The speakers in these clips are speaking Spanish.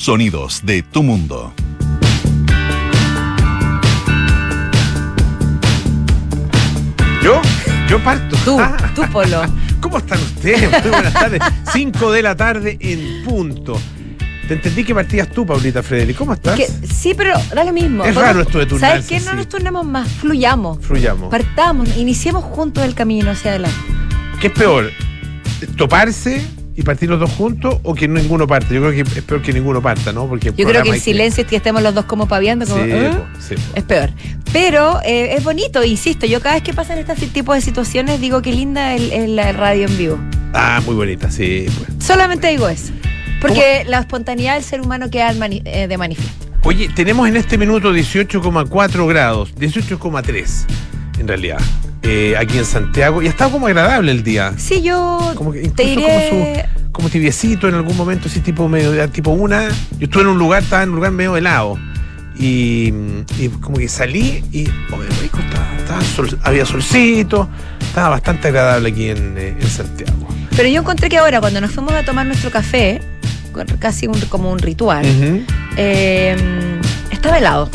Sonidos de tu mundo. ¿Yo? Yo parto. Tú, tú, Polo. ¿Cómo están ustedes? Muy buenas tardes. 5 de la tarde en punto. Te entendí que partías tú, Paulita Frederic. ¿Cómo estás? Que- sí, pero da lo mismo. Es raro esto de turnarse, ¿Sabes qué? No sí. nos turnemos más, fluyamos. Fluyamos. Partamos, iniciemos juntos el camino hacia adelante. ¿Qué es peor? ¿Toparse y partir los dos juntos o que ninguno parte? Yo creo que es peor que ninguno parta, ¿no? Porque el Yo creo que hay silencio y que estemos los dos como paviando, como, Sí, ¿eh? po, sí, po. es peor. Pero eh, es bonito, insisto, yo cada vez que pasan este tipo de situaciones digo qué linda el, el- la radio en vivo. Ah, muy bonita, sí. Pues. Solamente digo eso. Porque la espontaneidad del ser humano queda mani- eh, de manifiesto. Oye, tenemos en este minuto 18,4 grados, 18,3 en realidad, eh, aquí en Santiago. Y ha estado como agradable el día. Sí, yo Como que te diré... como su como tibiecito en algún momento, así tipo medio, tipo una. Yo estuve en un lugar, estaba en un lugar medio helado. Y, y como que salí y oh, rico, estaba, estaba sol- había solcito, estaba bastante agradable aquí en, eh, en Santiago. Pero yo encontré que ahora, cuando nos fuimos a tomar nuestro café, casi un- como un ritual, eh, estaba helado.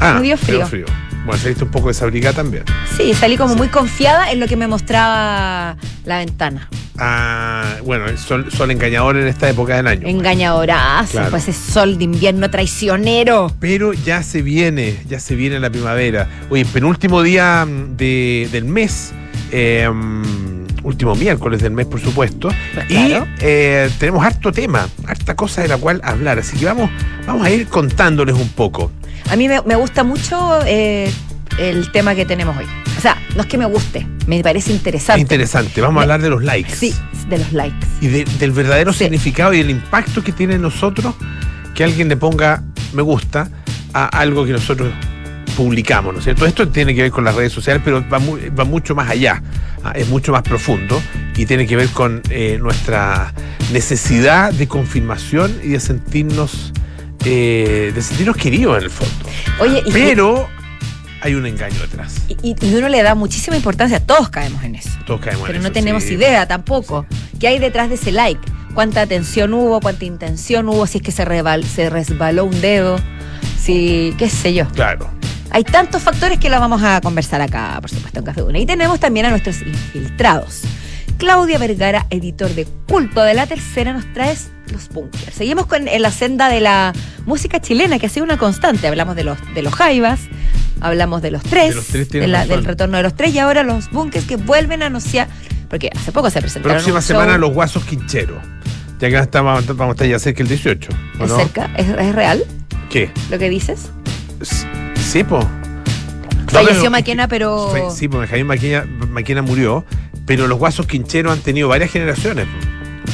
Ah, Me dio pero frío. Bueno, saliste un poco desabrigada también. Sí, salí como muy confiada en lo que me mostraba la ventana. Ah, bueno, el sol, sol engañador en esta época del año. Engañadorazo, Claro. pues ese sol de invierno traicionero. Pero ya se viene, ya se viene la primavera. Oye, penúltimo día mm, de- del mes, eh, mm, último miércoles del mes, por supuesto. Pues y claro. eh, tenemos harto tema, harta cosa de la cual hablar. Así que vamos, vamos a ir contándoles un poco. A mí me, me gusta mucho eh, el tema que tenemos hoy. O sea, no es que me guste, me parece interesante. Interesante, vamos a hablar de los likes. Sí, de los likes. Y de- del verdadero Sí. significado y el impacto que tiene en nosotros que alguien le ponga me gusta a algo que nosotros publicamos, ¿no es cierto? Esto tiene que ver con las redes sociales, pero va, mu- va mucho más allá, ah, es mucho más profundo y tiene que ver con eh, nuestra necesidad de confirmación y de sentirnos, eh, de sentirnos queridos en el fondo. Oye, y, Pero hay un engaño detrás. y- y uno le da muchísima importancia, todos caemos en eso. Todos caemos en Pero no eso, tenemos sí. idea tampoco. ¿Qué hay detrás de ese like? ¿Cuánta atención hubo? ¿Cuánta intención hubo? Si es que se, resbaló un dedo. Si, qué sé yo. Claro. Hay tantos factores que lo vamos a conversar acá, por supuesto, en Café Una. Y tenemos también a nuestros infiltrados. Claudia Vergara, editor de Culto de la Tercera, nos trae los bunkers. Seguimos con en la senda de la música chilena, que ha sido una constante. Hablamos de los, de los jaivas, hablamos de los tres, De los tres, de tienes la- razón. del retorno de los tres, y ahora los bunkers que vuelven a anunciar, porque hace poco se presentaron. Próxima un show- semana los guasos quincheros. Ya que estamos, vamos a estar ya cerca el 18. ¿o ¿Es no? cerca? ¿Es, es real ¿Qué? lo que dices? S- Sí, po. Falleció Maquena, pero. Sí, porque Javier Maquena, Maquena murió, pero los guasos quincheros han tenido varias generaciones. po.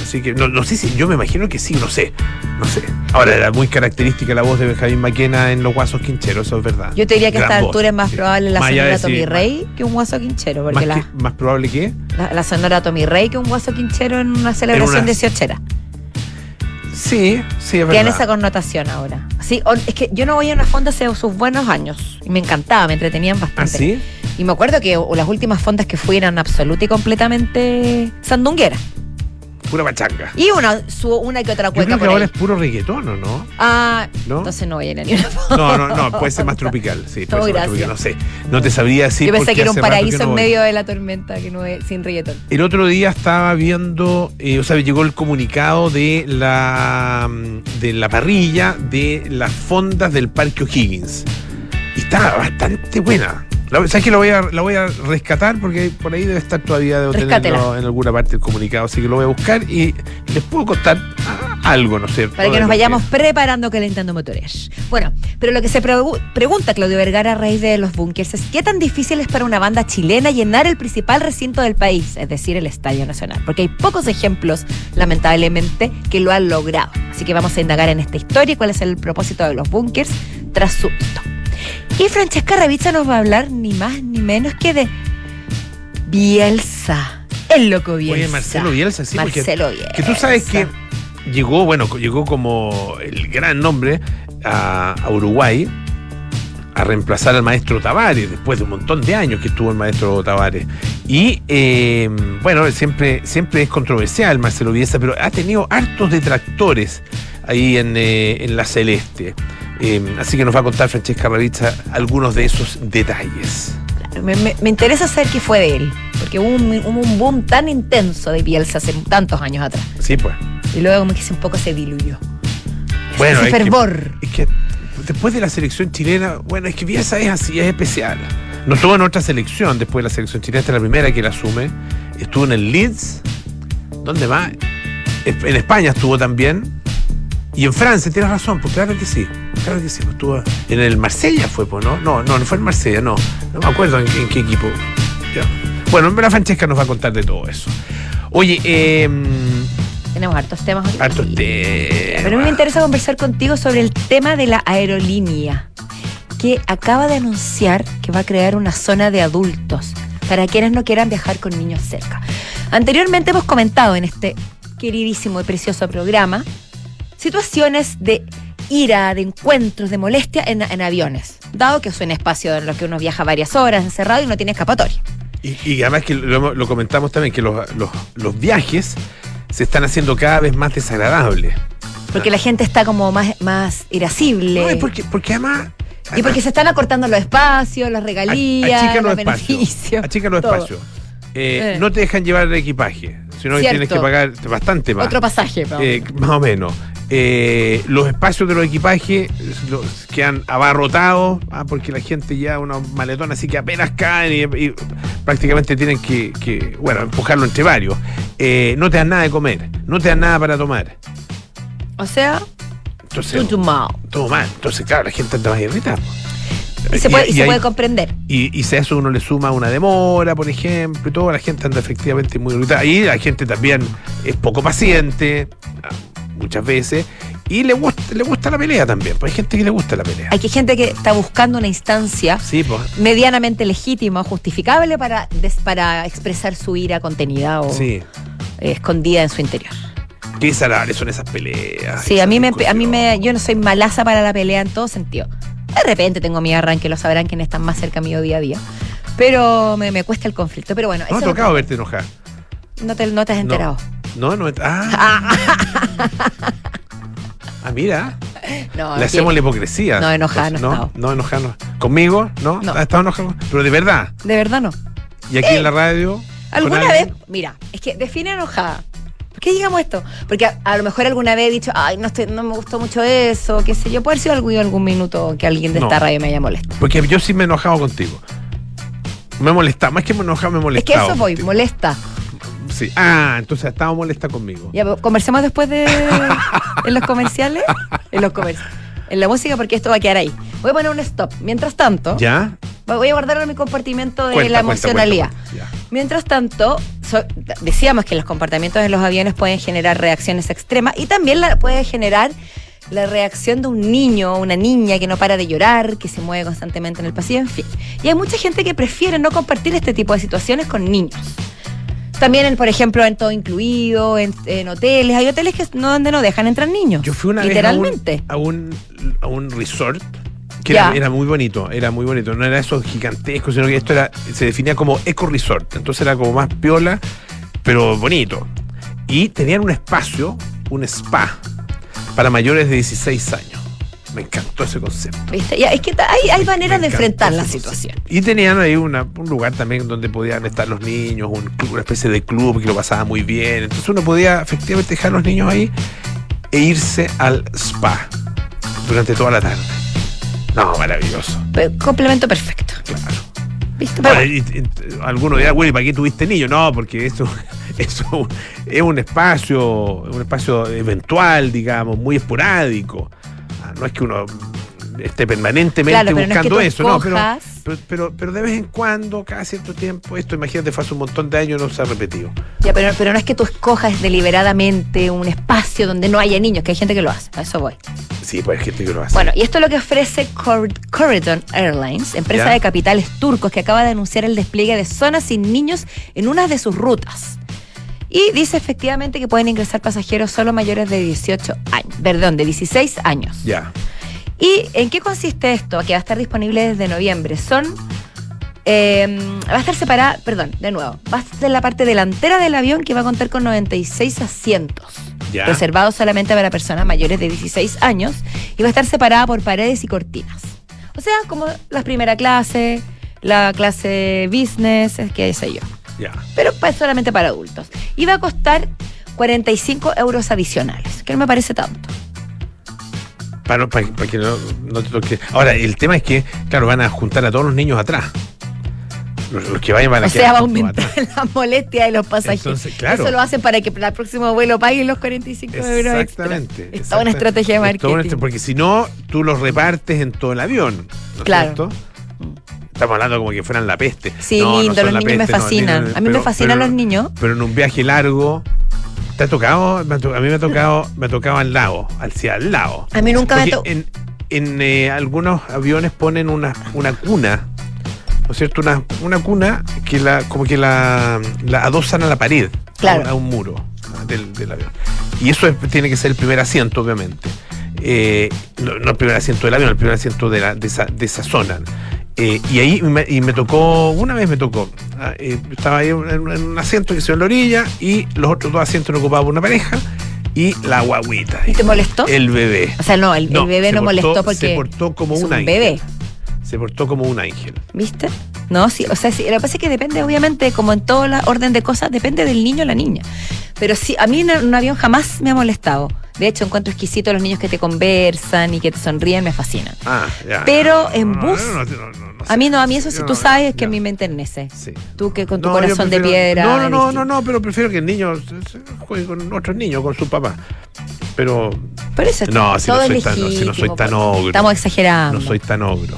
Así que no, no sé si, yo me imagino que sí, no sé. No sé. Ahora era muy característica la voz de Benjamín Maquena en los guasos quincheros, eso es verdad. Yo te diría que a esta voz, altura es más probable la Más allá sonora Tommy Rey que un guaso quinchero, porque más, la, que- más probable que. la, la sonora Tommy Rey que un guaso quinchero en una celebración una- de Siochera. Sí, sí, es Tiene verdad. esa connotación ahora. Sí, o- es que yo no voy a una fonda hace sus buenos años y me encantaba, me entretenían ¿Ah, bastante. sí? Y me acuerdo que o- las últimas fondas que fui eran absoluta y completamente sandungueras. Pura pachanga. Y una, su, una que otra Yo cueca creo que por ahora ahí. es puro reggaetón, ¿o no? Ah, ¿No? entonces no voy a ir a ni una fonda. No, no, no, puede ser más tropical, sí, puede No, ser más gracias. tropical, no sé. No te sabría decir Yo pensé que era un paraíso no en medio de la tormenta, que no es sin reggaetón. El otro día estaba viendo, eh, o sea, llegó el comunicado de la mm, de la parrilla de las fondas del Parque O'Higgins. Y está bastante buena. La, ¿Sabes que la voy, a, la voy a rescatar? Porque por ahí debe estar todavía, debo tenerlo en alguna parte del comunicado. Así que lo voy a buscar y les puedo contar algo, ¿no es cierto? Para que nos lo vayamos preparando calentando motores. Bueno, pero lo que se pregu- pregunta Claudio Vergara a raíz de los bunkers es qué tan difícil es para una banda chilena llenar el principal recinto del país, es decir, el Estadio Nacional. Porque hay pocos ejemplos, lamentablemente, que lo han logrado. Así que vamos a indagar en esta historia y cuál es el propósito de los bunkers tras su hito. Y Francesca Ravizza nos va a hablar ni más ni menos que de Bielsa. El loco Bielsa. Oye, Marcelo Bielsa, sí, porque- Marcelo Bielsa. Que tú sabes que llegó, bueno, llegó como el gran nombre a, a Uruguay a reemplazar al maestro Tavares después de un montón de años que estuvo el maestro Tavares. Y eh, bueno, siempre, siempre es controversial Marcelo Bielsa, pero ha tenido hartos detractores. ahí en, eh, en La Celeste. Eh, así que nos va a contar Francesca Ravizza algunos de esos detalles. Me, me- me interesa saber qué fue de él, porque hubo un, hubo un boom tan intenso de Bielsa hace tantos años atrás. Sí, pues. Y luego como que se un poco se diluyó. Bueno, Ese es que- fervor. es que después de la selección chilena, bueno, es que Bielsa es así, es especial. No estuvo en otra selección después de la selección chilena, esta es la primera que la asume. Estuvo en el Leeds, ¿dónde más? En España estuvo también. Y en Francia, tienes razón, pues claro que sí. Claro que sí, pues estuvo en el Marsella fue, pues, ¿no? No, no, no fue en Marsella, no. No me acuerdo en, en qué equipo. Ya. Bueno, la Francesca nos va a contar de todo eso. Oye, eh, Tenemos hartos temas hoy. hartos temas. Pero a mí me interesa conversar contigo sobre el tema de la aerolínea, que acaba de anunciar que va a crear una zona de adultos para quienes no quieran viajar con niños cerca. Anteriormente hemos comentado en este queridísimo y precioso programa situaciones de ira, de encuentros, de molestia en, en aviones, dado que es un espacio en lo que uno viaja varias horas encerrado y no tiene escapatoria. Y, y además que lo, lo comentamos también, que los, los- los viajes se están haciendo cada vez más desagradables. Porque la gente está como más, más irascible. No, es porque, porque además... Y porque se están acortando los espacios, las regalías, achican los los espacios. beneficios. Achican los todo. espacios. Eh, Eh. No te dejan llevar el equipaje, sino que Cierto. tienes que pagar bastante más. Otro pasaje. Eh, más o menos. Eh, los espacios de los equipajes los quedan abarrotados ah, porque la gente ya unos maletones así que apenas caen y, y prácticamente tienen que, que, bueno, empujarlo entre varios. Eh, no te dan nada de comer, no te dan nada para tomar. O sea, Entonces, tutumao. todo mal. Entonces, claro, la gente anda más irritada. Y se puede, y y se hay- puede comprender. Y, y si a eso uno le suma una demora, por ejemplo, y todo, la gente anda efectivamente muy irritada. Y la gente también es poco paciente, muchas veces, y le gusta, le gusta la pelea también. Pues hay gente que le gusta la pelea. Hay que gente que está buscando una instancia Sí, pues. medianamente legítima o justificable para, des- para expresar su ira contenida o Sí. eh, escondida en su interior. Qué desagradables son esas peleas. Sí, esas a mí me, a mí me, yo no soy malaza para la pelea en todo sentido. De repente tengo mi arranque, lo sabrán quienes están más cerca mío día a día. Pero me, me cuesta el conflicto. Pero bueno, No ha tocado verte enojar. no te, no te has enterado. No, no. Ah, ah mira. No, Le que- hacemos la hipocresía. No, enojada no no, no, enojada no. ¿Conmigo? ¿No? No. ¿Has estado enojado? Pero de verdad. De verdad no. Y aquí en la radio. ¿Alguna vez? Mira, es que define enojada. ¿Por qué digamos esto? Porque a, a lo mejor alguna vez he dicho, ay, no, estoy, no me gustó mucho eso, qué sé yo. Puede haber sido algún, algún minuto que alguien de No. esta radio me haya molestado. Porque yo sí me he enojado contigo. Me he molestado. Más que me he enojado, me he Es que eso voy, molesta. Sí. Ah, entonces estaba molesta conmigo. Ya, pero conversemos después de en los comerciales. En los comerciales. En la música, porque esto va a quedar ahí. Voy a poner un stop. Mientras tanto, ¿Ya? voy a guardar mi comportamiento de Cuenta, la emocionalidad. cuenta, cuenta. Ya. Mientras tanto, so- decíamos que los comportamientos de los aviones pueden generar reacciones extremas y también la, puede generar la reacción de un niño o una niña que no para de llorar, que se mueve constantemente en el pasillo, en fin. Y hay mucha gente que prefiere no compartir este tipo de situaciones con niños. También, en, por ejemplo, en todo incluido, en, en hoteles. Hay hoteles que no, donde no dejan entrar niños. Yo fui una literalmente. vez a un, a un, a un resort que era, era muy bonito, era muy bonito. No era eso gigantesco, sino que esto era, se definía como eco resort. Entonces era como más piola, pero bonito. Y tenían un espacio, un spa, para mayores de 16 años. Me encantó ese concepto. ¿Viste? Ya, es que hay, hay maneras de enfrentar la situación. Y tenían ahí una- un lugar también donde podían estar los niños, un club, una especie de club que lo pasaba muy bien. Entonces uno podía efectivamente dejar a los niños ahí e irse al spa durante toda la tarde. No, maravilloso. Pero complemento perfecto. Claro. ¿Viste? Pero Ahora, y- y- algunos dirán, bueno, ¿y para qué tuviste niños? No, porque eso, eso es un espacio, un espacio eventual, digamos, muy esporádico. No es que uno esté permanentemente Claro, pero no es que buscando eso, no, pero, pero, pero, pero de vez en cuando, cada cierto tiempo, esto imagínate, fue hace un montón de años, no se ha repetido. Ya, pero, pero no es que tú escojas deliberadamente un espacio donde no haya niños, que hay gente que lo hace. A eso voy. Sí, pues hay gente que lo hace. Bueno, y esto es lo que ofrece Cor- Corridor Airlines, empresa Ya. de capitales turcos que acaba de anunciar el despliegue de zonas sin niños en una de sus rutas. Y dice efectivamente que pueden ingresar pasajeros solo mayores de 18 años, perdón, de 16 años. Ya. ¿Y en qué consiste esto? Que va a estar disponible desde noviembre. Son. eh, va a estar separada, perdón, de nuevo. Va a ser la parte delantera del avión que va a contar con 96 asientos. Ya. reservado solamente para personas mayores de 16 años y va a estar separada por paredes y cortinas. O sea, como la primera clase, la clase business, es que sé yo. Pero pa- solamente para adultos. Y va a costar 45 euros adicionales, que no me parece tanto. Para, para- para que no, no te toque. Ahora, el tema es que, claro, van a juntar a todos los niños atrás. Los, los que vayan van a O sea, va a aumentar atrás. la molestia de los pasajeros. Entonces, claro. Eso lo hacen para que el próximo vuelo paguen los 45 euros extra. Exactamente. Es toda una estrategia de marketing. porque si no, tú los repartes en todo el avión. ¿no es Claro. cierto? Estamos hablando como que fueran la peste. Sí, No, lindo, los niños me no, fascinan. niños- a mí me fascinan pero- los niños. Pero en un viaje largo. ¿Te ha tocado? Ha a mí me ha tocado, me ha tocado al lado, al, sí, al lado. A mí nunca me to- En, en, eh, algunos aviones ponen una, una cuna, ¿no es cierto? Una, una cuna que la, como que la, la adosan a la pared, Claro. a, un, a un muro del, del avión. Y eso es- tiene que ser el primer asiento, obviamente. Eh, no, no el primer asiento del avión, el primer asiento de, la, de, esa, de esa zona. Eh, y ahí me, y me tocó, una vez me tocó, ah, eh, estaba ahí en, en un asiento que se ve en la orilla y los otros dos asientos lo ocupaba una pareja y la guaguita. ¿Y te molestó? El bebé. o sea, no, el, el bebé no portó- molestó porque Se portó como es un ángel. bebé. Se portó como un ángel. ¿Viste? No, sí, o sea, sí, lo que pasa es que depende, obviamente, como en toda la orden de cosas, depende del niño o la niña. Pero sí, a mí en un avión jamás me ha molestado. De hecho, encuentro exquisito los niños que te conversan y que te sonríen, me fascinan. Ah, ya. Pero en no, bus, no, A mí no, a mí eso Yo tú sabes que a mí me enternece. Sí. Tú que con tu corazón de piedra. No, no, no, no, no, pero prefiero que el niño se juegue con otros niños, con su papá. Pero Pero eso No, si no todo soy es tan- no, si no soy tan pues. ogro. Estamos exagerando. no soy tan ogro.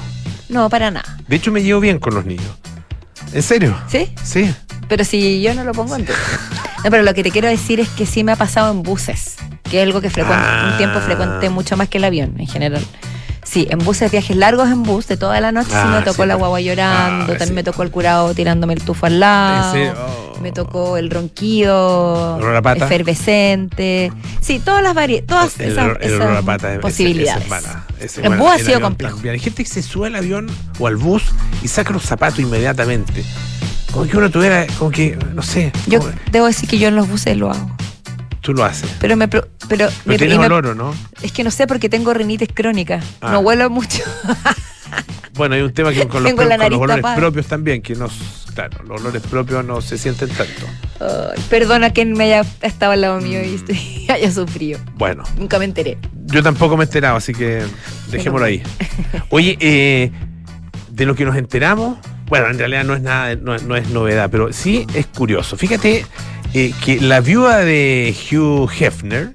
No, para nada. De hecho, me llevo bien con los niños. ¿En serio? ¿Sí? Sí. Pero si yo no lo pongo en duda. No, pero lo que te quiero decir es que sí me ha pasado en buses, que es algo que frecuente, Ah. un tiempo frecuente mucho más que el avión en general. Sí, en buses, viajes largos en bus de toda la noche, sí Ah, me tocó sí. la guagua llorando, Ah, también sí. me tocó el curado tirándome el tufo al lado, ¿En serio? Oh. me tocó el ronquido ¿Olor a pata? efervescente, sí, todas las vari todas El, esas, el pata posibilidades. ese mala, ese es En bus ha El sido complejo. también. Hay gente que se sube al avión o al bus y saca los zapatos inmediatamente. Como que uno tuviera, como que, no sé. Yo como- debo decir que yo en los buses lo hago, tú lo haces. pero me pero, Pero me- tienes me- olor, ¿o no? es que no sé porque tengo rinitis crónica, Ah. no huelo mucho. Bueno, hay un tema que con los, con olores tapada. propios también, que no, claro, los olores propios no se sienten tanto. Perdona que me haya estado al lado mío y estoy- haya sufrido. Bueno, Nunca me enteré. yo tampoco me he enterado, así que dejémoslo ahí. Oye, eh, de lo que nos enteramos, bueno, en realidad no es nada, no, no es novedad, pero sí es curioso. Fíjate eh, que la viuda de Hugh Hefner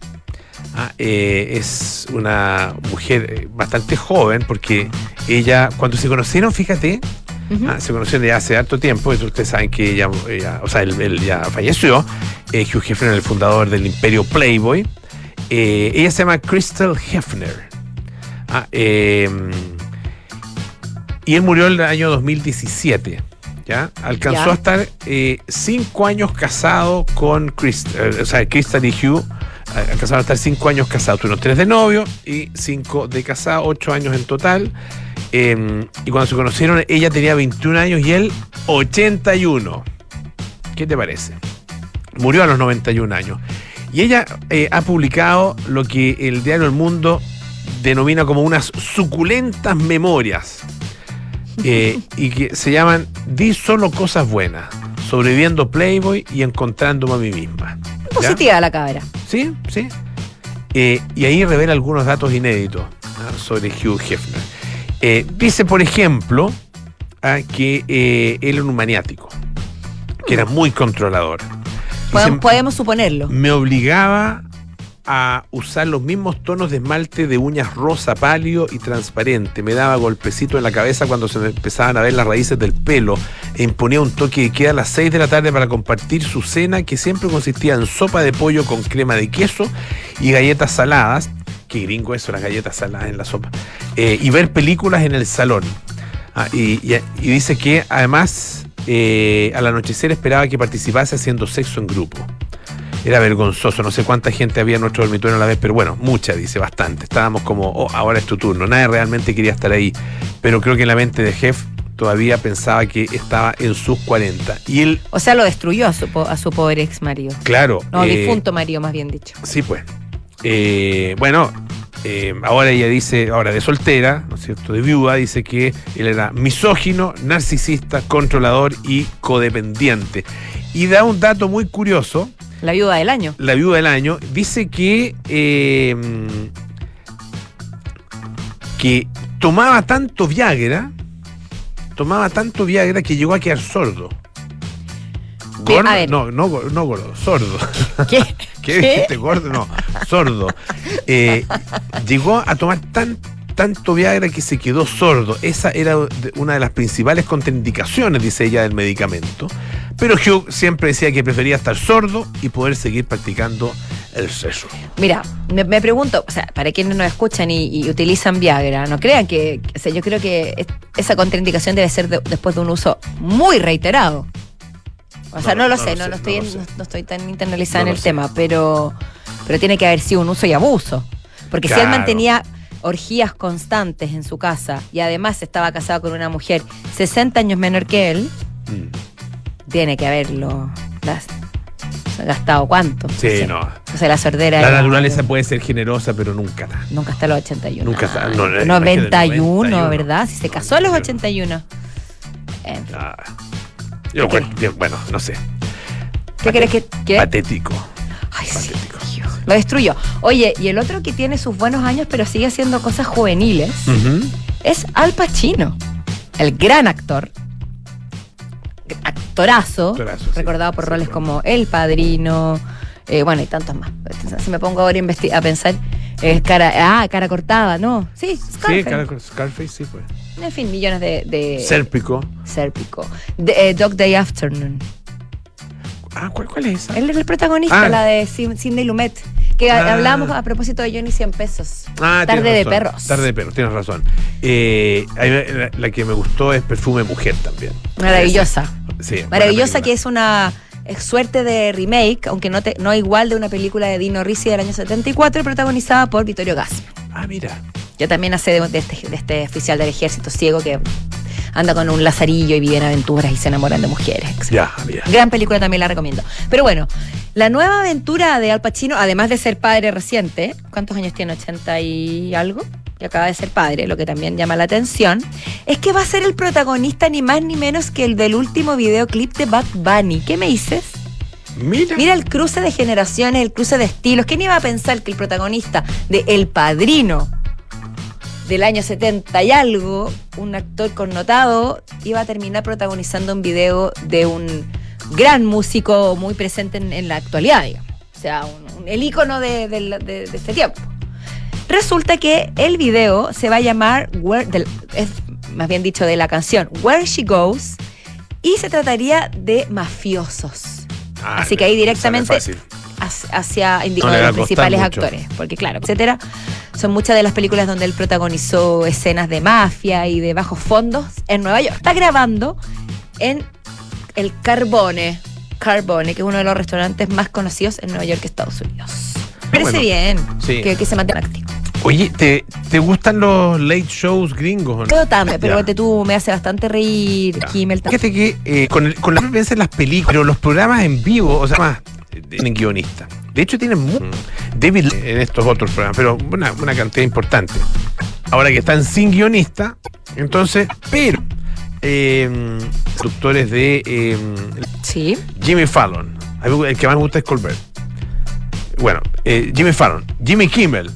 ah, eh, es una mujer eh, bastante joven, porque ella, cuando se conocieron, fíjate. Ah, se conocieron ya hace harto tiempo, y ustedes saben que ella, ella- o sea, él, él ya falleció. Eh, Hugh Hefner, el fundador del imperio Playboy. Ella se llama Crystal Hefner. Ah, eh, y él murió en el año 2017. ¿Ya? Alcanzó a estar eh, cinco años casado con Crystal, o sea, Crystal y Hugh. eh, Alcanzaron a estar cinco años casados. Tuvieron tres de novio y cinco de casado, ocho años en total. Eh, y cuando se conocieron, ella tenía 21 años y él 81. ¿Qué te parece? Murió a los 91 años. Y ella eh, ha publicado lo que el diario El Mundo denomina como unas suculentas memorias. Eh, y que se llaman Di solo cosas buenas, sobreviviendo Playboy y encontrándome a mí misma. ¿Ya? Positiva la cabra. Sí, sí. Eh, y ahí revela algunos datos inéditos sobre Hugh Hefner. Eh, dice, por ejemplo, ah, que él era un maniático, que era muy controlador. Podemos, podemos suponerlo. me obligaba a usar los mismos tonos de esmalte de uñas rosa pálido y transparente. Me daba golpecito en la cabeza cuando se me empezaban a ver las raíces del pelo e imponía un toque de queda a las 6 de la tarde para compartir su cena que siempre consistía en sopa de pollo con crema de queso y galletas saladas. Qué gringo eso, las galletas saladas en la sopa. Eh, y ver películas en el salón. Ah, y, dice que además eh, al anochecer esperaba que participase haciendo sexo en grupo. Era vergonzoso, no sé cuánta gente había en nuestro dormitorio a la vez, pero bueno, mucha, dice, bastante. Estábamos como, oh, ahora es tu turno. Nadie realmente quería estar ahí. Pero creo que en la mente de Jeff todavía pensaba que estaba en sus 40. Y él, O sea, lo destruyó a su, a su pobre ex marido. claro. No, eh, difunto marido, más bien dicho. Sí, pues. Eh, bueno, eh, ahora ella dice, ahora de soltera, ¿no es cierto? De viuda, dice que él era misógino, narcisista, controlador y codependiente. Y da un dato muy curioso, La viuda del año. la viuda del año, dice que, eh, que tomaba tanto Viagra, tomaba tanto Viagra que llegó a quedar sordo. Gordo, a ver. no, no, no gordo, sordo. ¿Qué? ¿Qué dijiste, gordo? No, sordo. Eh, llegó a tomar tan, tanto Viagra que se quedó sordo. Esa era una de las principales contraindicaciones, dice ella, del medicamento. Pero Hugh siempre decía que prefería estar sordo y poder seguir practicando el sexo. Mira, me, me pregunto, o sea, para quienes nos escuchan y, y utilizan Viagra, no crean que, o sea, yo creo que es- esa contraindicación debe ser de- después de un uso muy reiterado. O sea, No, no, lo no sé, lo no, sé, estoy, no en- lo sé. no- no estoy tan internalizada No en el tema, pero, pero tiene que haber sido un uso y abuso. Porque si él mantenía orgías constantes en su casa y además estaba casado con una mujer 60 años menor que él, Mm. tiene que haberlo las- gastado cuánto. Sí, O sea, no. O sea, la sordera. La era- naturaleza puede ser generosa, pero nunca tanto. Nunca hasta los 81. Nunca Ay, no, imagínate, 91, 91, ¿verdad? Si se casó a los 91. 81. En fin. Ah. Bueno, no sé. ¿Qué crees que.? ¿Qué? Patético. Ay, sí, patético. Dios. Lo destruyó. Oye, y el otro que tiene sus buenos años, pero sigue haciendo cosas juveniles, es Al Pacino. El gran actor. Actorazo. Actorazo, sí. recordado por Sí, roles como El Padrino. eh, bueno, y tantos más. Si me pongo ahora a, pensar. eh, cara, ah, cara cortada, ¿no? Sí, Scarface. Sí, cara- Scarface, sí, pues. En fin, millones de. de Sérpico. Sérpico. De, eh, Dog Day Afternoon. Ah, ¿cuál, cuál es esa? Él era el protagonista, Ah. la de Sidney Lumet. Que Ah. hablamos a propósito de Johnny 100 pesos. Ah, Tarde de razón. perros. Tarde de perros, tienes razón. Eh, la, la que me gustó es Perfume Mujer también. Maravillosa. Sí, Maravillosa que es una suerte de remake, aunque no, te, no igual de una película de Dino Risi del año 74, protagonizada por Vittorio Gassman. Ah, mira. Ya también hace de, de este, de este oficial del ejército ciego que anda con un lazarillo y vive en aventuras y se enamoran de mujeres. Ya, mira. Gran película también la recomiendo. Pero bueno, la nueva aventura de Al Pacino, además de ser padre reciente, ¿cuántos años tiene? ¿80 y algo? Que acaba de ser padre, lo que también llama la atención, es que va a ser el protagonista ni más ni menos que el del último videoclip de Bad Bunny. ¿Qué me dices? Mira. Mira el cruce de generaciones, el cruce de estilos. ¿Quién iba a pensar que el protagonista de El Padrino del año 70 y algo, un actor connotado, iba a terminar protagonizando un video de un gran músico muy presente en, en la actualidad, digamos. O sea, un- un- el ícono de, de la- de- de este tiempo. Resulta que el video se va a llamar, Where- del- es más bien dicho de la canción, Where She Goes, y se trataría de mafiosos Ah, así que ahí directamente hacia, hacia No los principales mucho. actores, porque claro, etcétera, son muchas de las películas donde él protagonizó escenas de mafia y de bajos fondos en Nueva York. Está grabando en el Carbone, Carbone, que es uno de los restaurantes más conocidos en Nueva York, Estados Unidos. Parece Bueno, bien sí. que, que se mantenga activo. Oye, ¿te, ¿te gustan los late shows gringos o no? Pero también, pero te tú me hace bastante reír. Kimmel también. Fíjate que eh, con, el- con la frecuencia en las películas, pero los programas en vivo, o sea, más, eh, tienen guionistas. De hecho, tienen mu- David en estos otros programas, pero una, una cantidad importante. Ahora que están sin guionista, entonces, pero eh, productores de eh, Sí. Jimmy Fallon. El que más me gusta es Colbert. Bueno, eh, Jimmy Fallon, Jimmy Kimmel,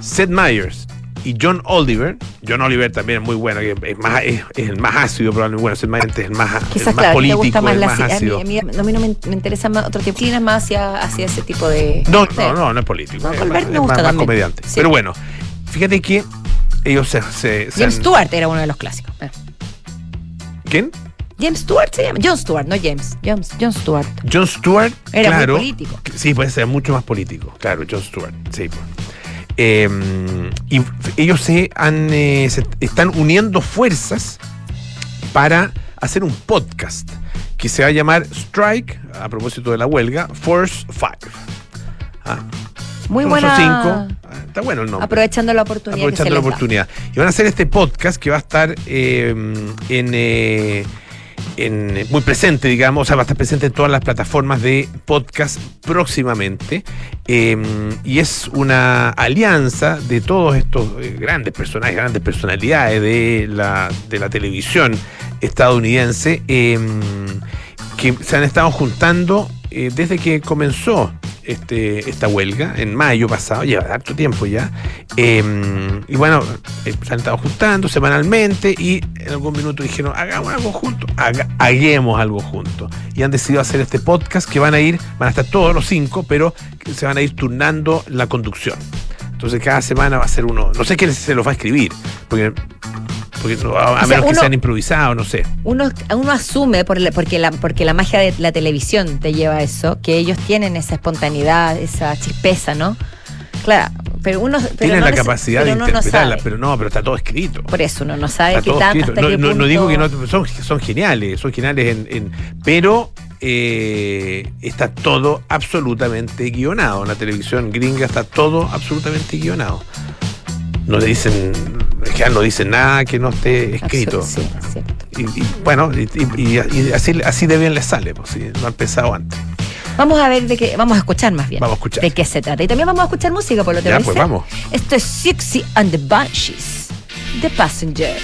Seth Meyers y John Oliver. John Oliver también es muy bueno, es, más, es, es el más ácido, probablemente. Bueno, es el más, el Quizás, más claro, a ti te político, gusta más el más a mí, ácido. a mí- a mí no me, me interesa más otro tipo, inclinas más hacia, hacia ese tipo de. No, no, no, no es político. No, es más- me es gusta más, más comediante. Sí. Pero bueno, fíjate que ellos se. se- se James han- Stewart era uno de los clásicos. Eh. ¿Quién? James Stewart se llama. John Stewart, no James. James John Stewart. John Stewart. Era muy claro, político. Sí, puede ser mucho más político. Claro, John Stewart. Sí. Eh, y ellos se han eh, se están uniendo fuerzas para hacer un podcast que se va a llamar Strike, a propósito de la huelga, Force 5. Ah. Muy buena. Cinco. Ah, Está bueno el nombre. Aprovechando la oportunidad. aprovechando que se la oportunidad. Y van a hacer este podcast que va a estar eh, en, eh, muy presente, digamos, o sea, va a estar presente en todas las plataformas de podcast próximamente. Eh, y es una alianza de todos estos eh, grandes personajes, grandes personalidades de la, de la televisión estadounidense eh, que se han estado juntando eh, desde que comenzó este, esta huelga en mayo pasado, lleva harto tiempo ya. Eh, y bueno, eh, se han estado juntando semanalmente y en algún minuto dijeron, hagamos algo juntos, haga- hagamos algo juntos. Y han decidido hacer este podcast que van a ir, van a estar todos los cinco, pero se van a ir turnando la conducción. Entonces cada semana va a ser uno, no sé quién se los va a escribir, porque, porque a, a sea, menos que uno- sean improvisados, no sé. Uno, uno asume, por la- porque, la, porque la magia de la televisión te lleva a eso, que ellos tienen esa espontaneidad, esa chispeza, ¿no? Claro, pero uno. Pero Tienen no la capacidad de no interpretarla, pero no, pero está todo escrito. Por eso uno no sabe Está qué todo tan, escrito. hasta No, qué no- digo que no, son, son geniales, son geniales en, en- pero eh, está todo absolutamente guionado. En la televisión gringa está todo absolutamente guionado. No le dicen, en general no dicen nada que no esté escrito. Sí. Y, y, bueno, y, y- y así, así de bien les sale, pues, si no han empezado antes. Vamos a ver de qué, vamos a escuchar más bien. Vamos a escuchar. De qué se trata. Y también vamos a escuchar música, por lo que Ya, pues vamos. Esto es Sixy and the Banshees, The Passenger.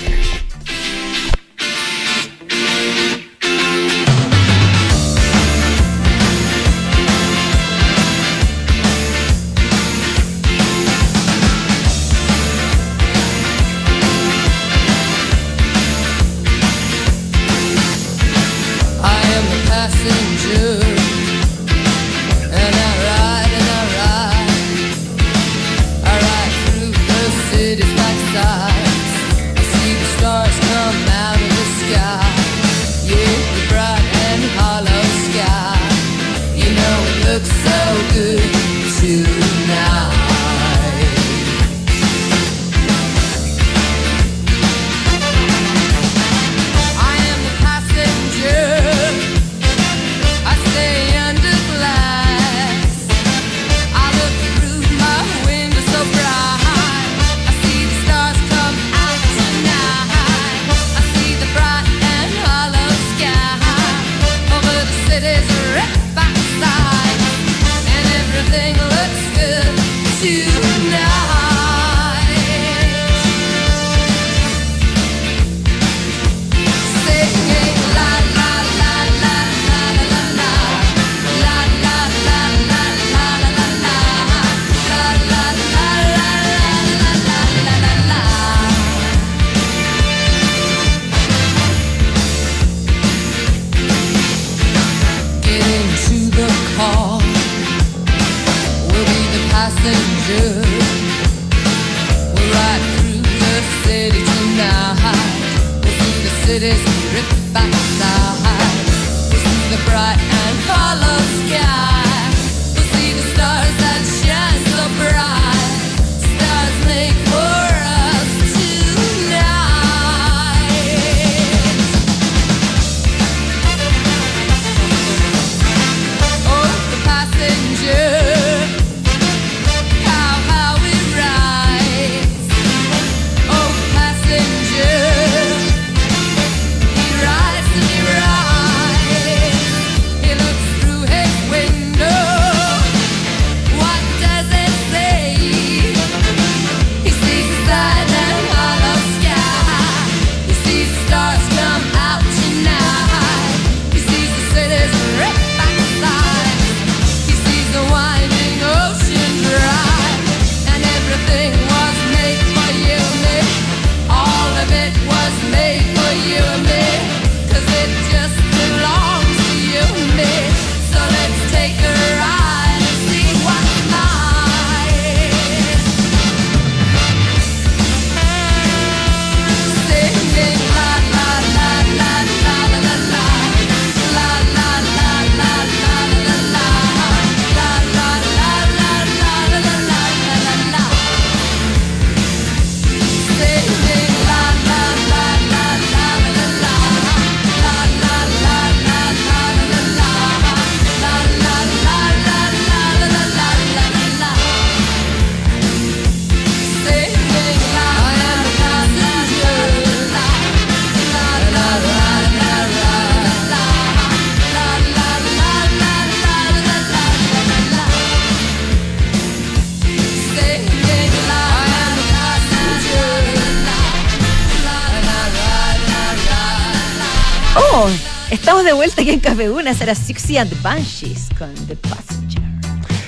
Será Sixty and the Banshees con The Passenger.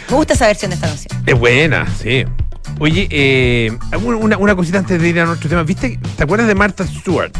Me gusta esa versión de esta canción. Es buena, sí. Oye, eh, una, una cosita antes de ir a nuestro tema. ¿Viste? ¿Te acuerdas de Martha Stewart?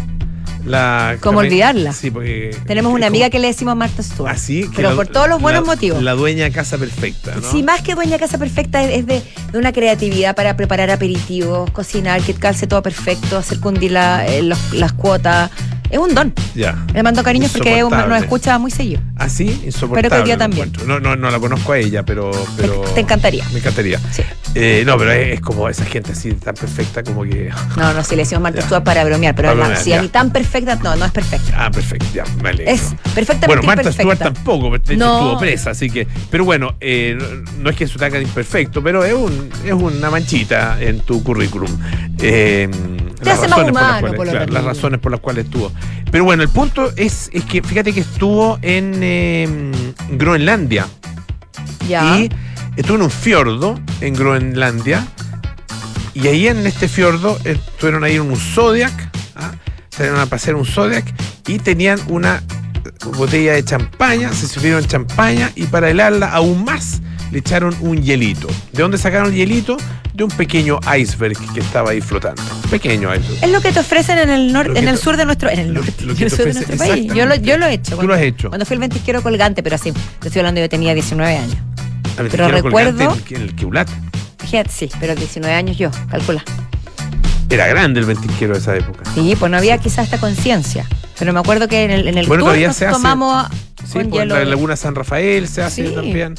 La, ¿Cómo también- olvidarla? Sí, porque. Tenemos una como- amiga que le decimos Martha Stewart. Ah, sí, que pero la- por todos los buenos la- motivos. La dueña casa perfecta, ¿no? Sí, más que Dueña Casa Perfecta es es de, de una creatividad para preparar aperitivos, cocinar, que calce todo perfecto, hacer cundir eh, los- las cuotas. Es un don. Ya. Le mando cariños porque es un- nos escucha muy seguido. Ah, sí, insoportable. Pero que día también. No, no, no la conozco a ella, pero. pero te encantaría. Me encantaría. Sí. Eh, no, pero es, es como esa gente así tan perfecta como que. No, no, sí, le decimos Ya. Stewart para bromear, pero Para si ya. ni tan perfecta, no, no es perfecta. Ah, perfecto, ya, me alegro. Es perfectamente Bueno, Marta. Stewart tampoco, hecho No. estuvo presa, así que. Pero bueno, eh, no, es que eso te haga imperfecto, pero es, un, es una manchita en tu currículum. Eh, Te hace más razones por las humano, cuales- por lo claro, menos. las razones por las cuales estuvo. Pero bueno, el punto es, es que fíjate que estuvo en eh, Groenlandia. Ya. Y estuvo en un fiordo en Groenlandia. Y ahí en este fiordo eh, estuvieron ahí en un Zodiac. ¿ah? Salieron a pasear un Zodiac y tenían una botella de champaña, se sirvieron champaña y para helarla aún más le echaron un hielito. ¿De dónde sacaron el hielito? De un pequeño iceberg que estaba ahí flotando. Pequeño iceberg. Es lo que te ofrecen en el norte, en el sur de nuestro, en el norte, lo en el sur de nuestro país. Yo lo, yo lo he hecho. Tú cuando- lo has hecho. Cuando fui al ventisquero colgante, pero así, te estoy hablando, yo tenía 19 años. Pero recuerdo- En el, en el Queulat. Sí, pero 19 años yo, calcula. Era grande el ventisquero de esa época. Sí, pues no había quizás esta conciencia. Pero me acuerdo que en el, en el Bueno, tour todavía nos se hace. tomamos Sí, pues en la Laguna San Rafael se hace Sí. también.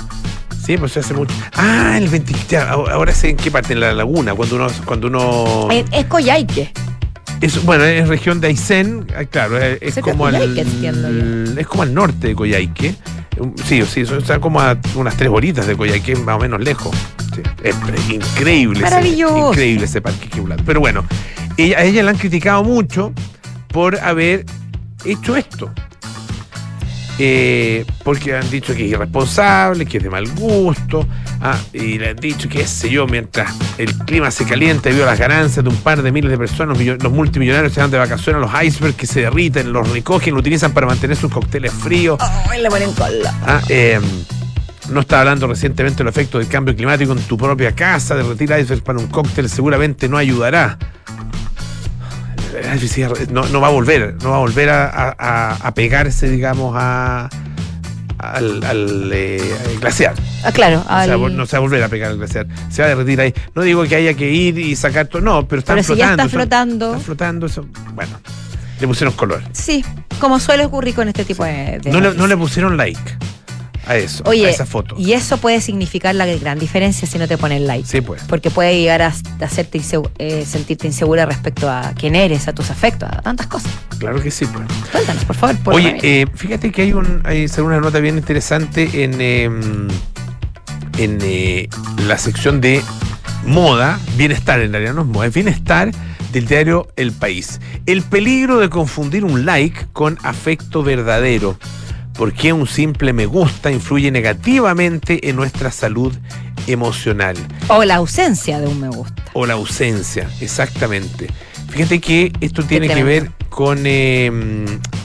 Sí, pues se hace mucho. Ah, el 20. ya, ahora sé en qué parte, en la laguna, cuando uno. Cuando uno Eh, es Coyhaique. es, bueno, es región de Aysén, ah, claro, es, es como al, es como al norte de Coyhaique. Um, Sí, sí, están como a unas tres horitas de Coyhaique, más o menos lejos. Sí, es increíble. ese- Maravilloso. increíble ese parque Queulat. Pero bueno, ella- a ella la han criticado mucho por haber hecho esto. Eh, porque han dicho que es irresponsable, que es de mal gusto, ah, y le han dicho que, sé yo, mientras el clima se calienta debido a las ganancias de un par de miles de personas, los millo- los multimillonarios se van de vacaciones a los icebergs que se derriten, los recogen, lo utilizan para mantener sus cócteles fríos. Ay, le ponen cola. Ah, eh, no está hablando recientemente del efecto del cambio climático en tu propia casa, derretir iceberg para un cóctel seguramente no ayudará. No, no va a volver, no va a volver a, a- pegarse, digamos, a, al, al, eh, glaciar. Ah, claro. O sea, no se va a volver a pegar al glaciar. Se va a derretir ahí. No digo que haya que ir y sacar todo, no, pero están Pero si ya flotando. está flotando. Están flotando, eso, bueno, le pusieron color. Sí, como suele ocurrir con este tipo de. de No le, no le pusieron like a eso, a Oye, esa foto. y eso puede significar la gran diferencia si no te ponen like. Sí, pues. Porque puede llegar a a hacerte insegu- eh, sentirte insegura respecto a quién eres, a tus afectos, a tantas cosas. Claro que sí, pues. Cuéntanos, por favor. por Oye, eh, fíjate que hay, un, hay una nota bien interesante en, eh, en eh, la sección de moda, bienestar en realidad, no es moda, es bienestar del diario El País. El peligro de confundir un like con afecto verdadero. ¿Por qué un simple me gusta influye negativamente en nuestra salud emocional? o la ausencia de un me gusta. O la ausencia, exactamente. Fíjate que esto tiene que ver con eh,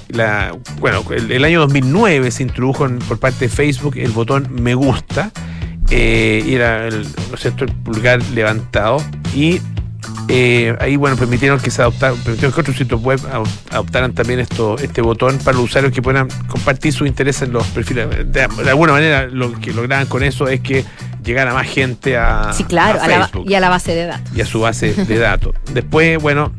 la. Bueno, el, el año 2009 se introdujo en- por parte de Facebook el botón me gusta. eh, era el, ¿no es cierto? el pulgar levantado. Y eh, ahí, bueno, permitieron que se adoptaran, permitieron que otros sitios web adop- adoptaran también esto, este botón para los usuarios que puedan compartir sus intereses en los perfiles. De, de alguna manera, lo que lograban con eso es que llegara más gente a, Sí, claro, a a la- y a la base de datos. y a su base de datos. Después, bueno,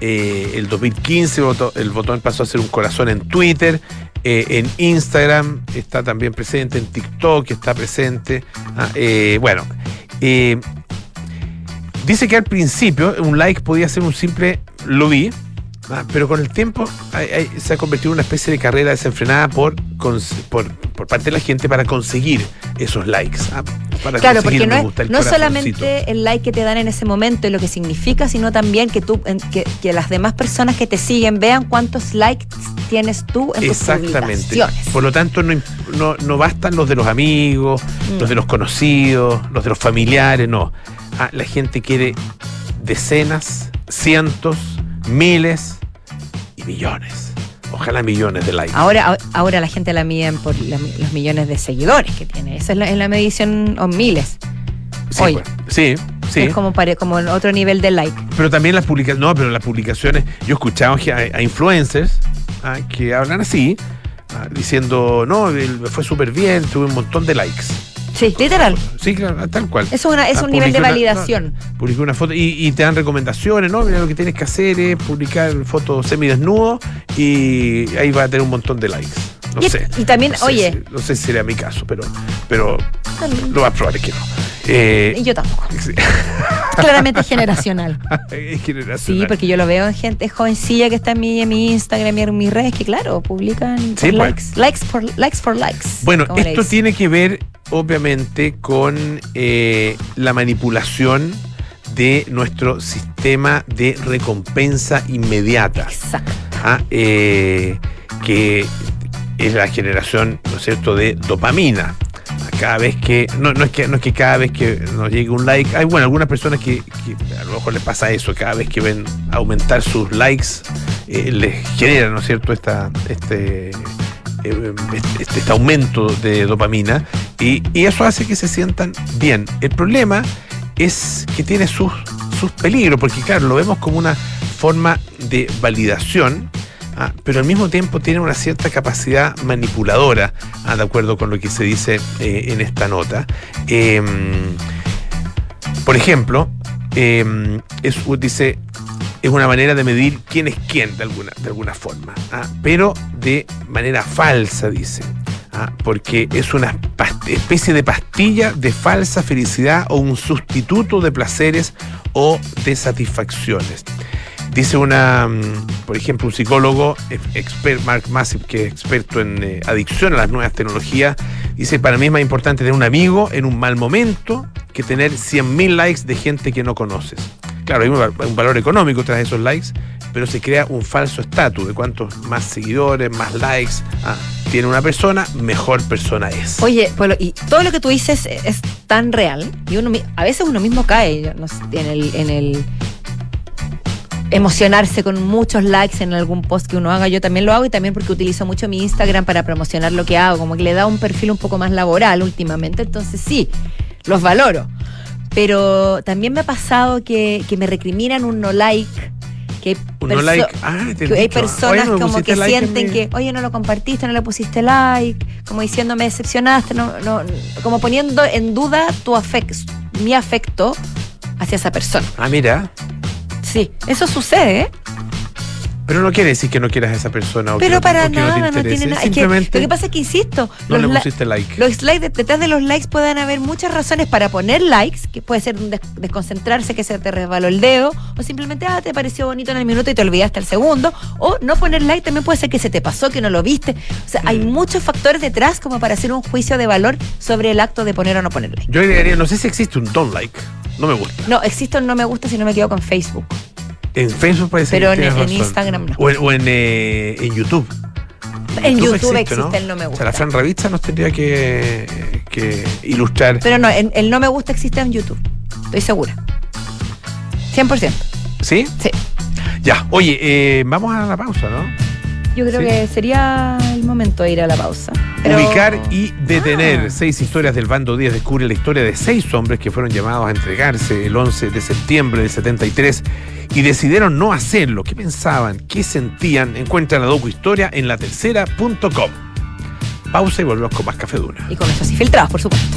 eh, el 2015 el botón, el botón pasó a ser un corazón en Twitter, eh, en Instagram está también presente, en TikTok está presente. Ah, eh, bueno, dice que al principio un like podía ser un simple lo vi. Ah, pero con el tiempo hay- hay- se ha convertido en una especie de carrera desenfrenada por, por, por parte de la gente para conseguir esos likes. ah, para Claro, conseguir porque no me es, gusta, el no es solamente el like que te dan en ese momento y lo que significa, sino también que tú, que, que las demás personas que te siguen vean cuántos likes tienes tú en tus Exactamente. publicaciones. Por lo tanto, no, no, no bastan los de los amigos, No. los de los conocidos, los de los familiares, no. Ah, la gente quiere decenas, cientos, miles y millones. ojalá millones de likes. Ahora, ahora la gente la mide por los millones de seguidores que tiene. Esa es la, es la medición, o miles. sí, hoy. pues, sí, sí. Es como, pare- como otro nivel de like. Pero también las publicaciones, no, pero las publicaciones, yo he escuchado a, a influencers ah, que hablan así, ah, diciendo, no, fue súper bien, tuve un montón de likes. Sí, literal. Sí, claro, tal cual. Es, una, es Ah, un nivel de validación. no, publiqué una foto y, y te dan recomendaciones, ¿no? Mira, lo que tienes que hacer es publicar fotos semidesnudo y ahí va a tener un montón de likes. No Y- sé. y también, no oye. no sé si sería mi caso, pero, pero lo más probable es que no. Eh, Y yo tampoco. sí. Claramente generacional. Es Sí, generacional. porque yo lo veo en gente jovencilla que está en mi, en mi Instagram y en mis redes que, claro, publican Sí, pues. likes. Likes for likes. For likes Bueno, esto tiene que ver, obviamente, con eh, la manipulación de nuestro sistema de recompensa inmediata. Exacto. ¿ah? Eh, que es la generación, ¿no es cierto?, de dopamina. Cada vez que, no, no es que, no es que cada vez que nos llegue un like, hay bueno, algunas personas que, que a lo mejor les pasa eso, cada vez que ven aumentar sus likes, eh, les genera, ¿no es cierto?, esta, este, este, este aumento de dopamina y, y eso hace que se sientan bien. El problema es que tiene sus, sus peligros, porque claro, lo vemos como una forma de validación, ah, pero al mismo tiempo tiene una cierta capacidad manipuladora, ah, de acuerdo con lo que se dice eh, en esta nota. Em, por ejemplo, em, es, dice, es una manera de medir quién es quién de alguna, de alguna forma, ah, pero de manera falsa, dice. ah, porque es una especie de pastilla de falsa felicidad o un sustituto de placeres o de satisfacciones. Dice una, mm, por ejemplo, un psicólogo, expert, Mark Massive, que es experto en eh, adicción a las nuevas tecnologías, dice, para mí es más importante tener un amigo en un mal momento que tener 100.000 likes de gente que no conoces. Claro, hay un, val- un valor económico tras esos likes, pero se crea un falso estatus de cuantos más seguidores, más likes ah, tiene una persona, mejor persona es. Oye, y todo lo que tú dices es tan real y uno a veces uno mismo cae en el en el emocionarse con muchos likes en algún post que uno haga. Yo también lo hago y también porque utilizo mucho mi Instagram para promocionar lo que hago, como que le da un perfil un poco más laboral últimamente, entonces sí, los valoro. Pero también me ha pasado que, que me recriminan un no like, que hay, perso- like. Ah, que hay personas oye, no me como que like sienten que, oye, no lo compartiste, no le pusiste like, como diciendo me decepcionaste, no, no, como poniendo en duda tu afecto, mi afecto hacia esa persona. Ah, mira. Sí, eso sucede, ¿eh? Pero no quiere decir que no quieras a esa persona o que Pero no te- para o que no te nada, no, tiene nada. Es que, Simplemente lo que pasa es que, insisto, no los, le pusiste like. los likes, detrás de los likes pueden haber muchas razones para poner likes, que puede ser des- desconcentrarse, que se te resbaló el dedo, o simplemente, ah, te pareció bonito en el minuto y te olvidaste el segundo, o no poner like también puede ser que se te pasó, que no lo viste. O sea, hay Mm. muchos factores detrás como para hacer un juicio de valor sobre el acto de poner o no poner like. Yo agregaría, no sé si existe un don't like. No me gusta. No, existe un no me gusta si no me quedo con Facebook. En Facebook puede ser. Pero en- tienes en razón. Instagram no. O en, o en, eh, en YouTube. En YouTube existe el no me O sea, la gusta. Fran Revista nos tendría que, que ilustrar. Pero no, en- el no me gusta existe en YouTube. Estoy segura. 100%. ¿Sí? Sí. Ya. Oye, eh, vamos a la pausa, ¿no? Yo creo Sí. que sería el momento de ir a la pausa. Pero- Ubicar y detener. Ah. Seis historias del bando 10 descubre la historia de seis hombres que fueron llamados a entregarse el 11 de septiembre del 73 y decidieron no hacerlo. ¿Qué pensaban? ¿Qué sentían? Encuentra la docuhistoria en la tercera.com. Pausa y volvemos con más Café Duna. Y con estos infiltrados, por supuesto.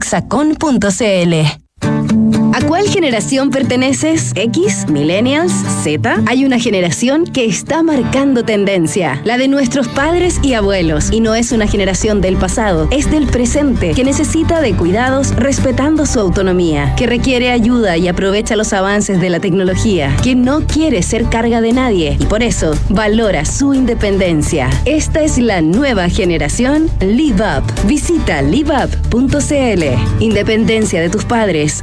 www.exacon.cl. ¿A cuál generación perteneces? ¿X? ¿Millennials? ¿Z? Hay una generación que está marcando tendencia, la de nuestros padres y abuelos. Y no es una generación del pasado, es del presente, que necesita de cuidados respetando su autonomía, que requiere ayuda y aprovecha los avances de la tecnología, que no quiere ser carga de nadie y por eso valora su independencia. Esta es la nueva generación Live Up. Visita liveup.cl. Independencia de tus padres.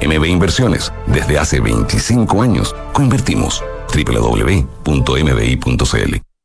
MB Inversiones, desde hace 25 años, coinvertimos. www.mbi.cl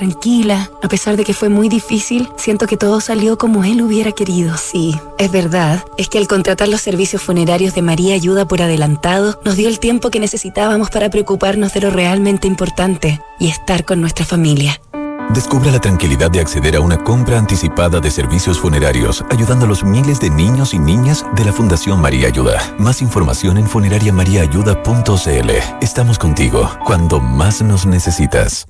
tranquila. A pesar de que fue muy difícil, siento que todo salió como él hubiera querido. Sí, es verdad. Es que al contratar los servicios funerarios de María Ayuda por adelantado, nos dio el tiempo que necesitábamos para preocuparnos de lo realmente importante y estar con nuestra familia. Descubra la tranquilidad de acceder a una compra anticipada de servicios funerarios, ayudando a los miles de niños y niñas de la Fundación María Ayuda. Más información en funerariamariaayuda.cl. Estamos contigo cuando más nos necesitas.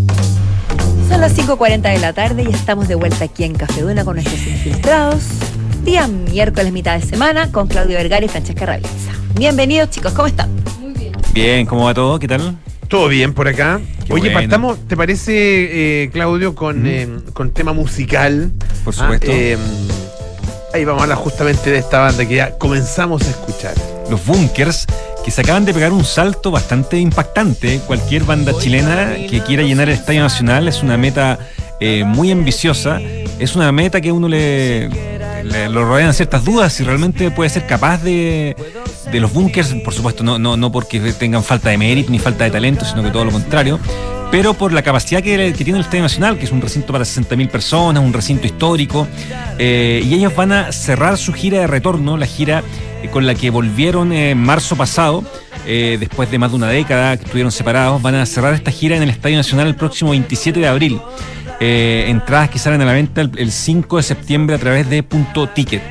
Son las 5.40 de la tarde y estamos de vuelta aquí en Café Duna con nuestros infiltrados. Día miércoles, mitad de semana, con Claudio Vergara y Francesca Ravizza. Bienvenidos chicos, ¿cómo están? Bien, ¿cómo va todo? ¿Qué tal? Todo bien por acá. Qué Oye, bueno. partamos, ¿te parece, eh, Claudio, con, eh, con tema musical? Por supuesto. Ah, eh, ahí vamos a hablar justamente de esta banda que ya comenzamos a escuchar. Los Bunkers, que se acaban de pegar un salto bastante impactante. Cualquier banda chilena que quiera llenar el Estadio Nacional es una meta eh, muy ambiciosa. Es una meta que uno le lo rodean ciertas dudas si realmente puede ser capaz de, de los bunkers, por supuesto, no, no, no porque tengan falta de mérito ni falta de talento, sino que todo lo contrario, pero por la capacidad que, tiene el Estadio Nacional, que es un recinto para 60.000 personas, un recinto histórico, eh, y ellos van a cerrar su gira de retorno, la gira con la que volvieron en marzo pasado, eh, después de más de una década que estuvieron separados, van a cerrar esta gira en el Estadio Nacional el próximo 27 de abril. Eh, entradas que salen a la venta el, el 5 de septiembre a través de Punto Ticket.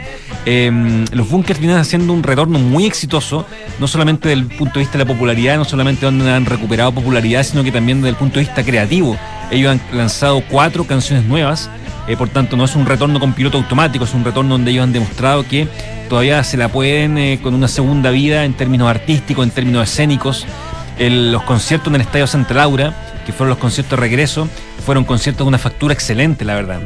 Eh, los bunkers vienen haciendo un retorno muy exitoso, no solamente desde el punto de vista de la popularidad, no solamente donde han recuperado popularidad, sino que también desde el punto de vista creativo. Ellos han lanzado cuatro canciones nuevas, eh, por tanto no es un retorno con piloto automático, es un retorno donde ellos han demostrado que todavía se la pueden eh, con una segunda vida en términos artísticos, en términos escénicos. Los conciertos en el Estadio Santa Laura, que fueron los conciertos de regreso, fueron conciertos de una factura excelente, la verdad.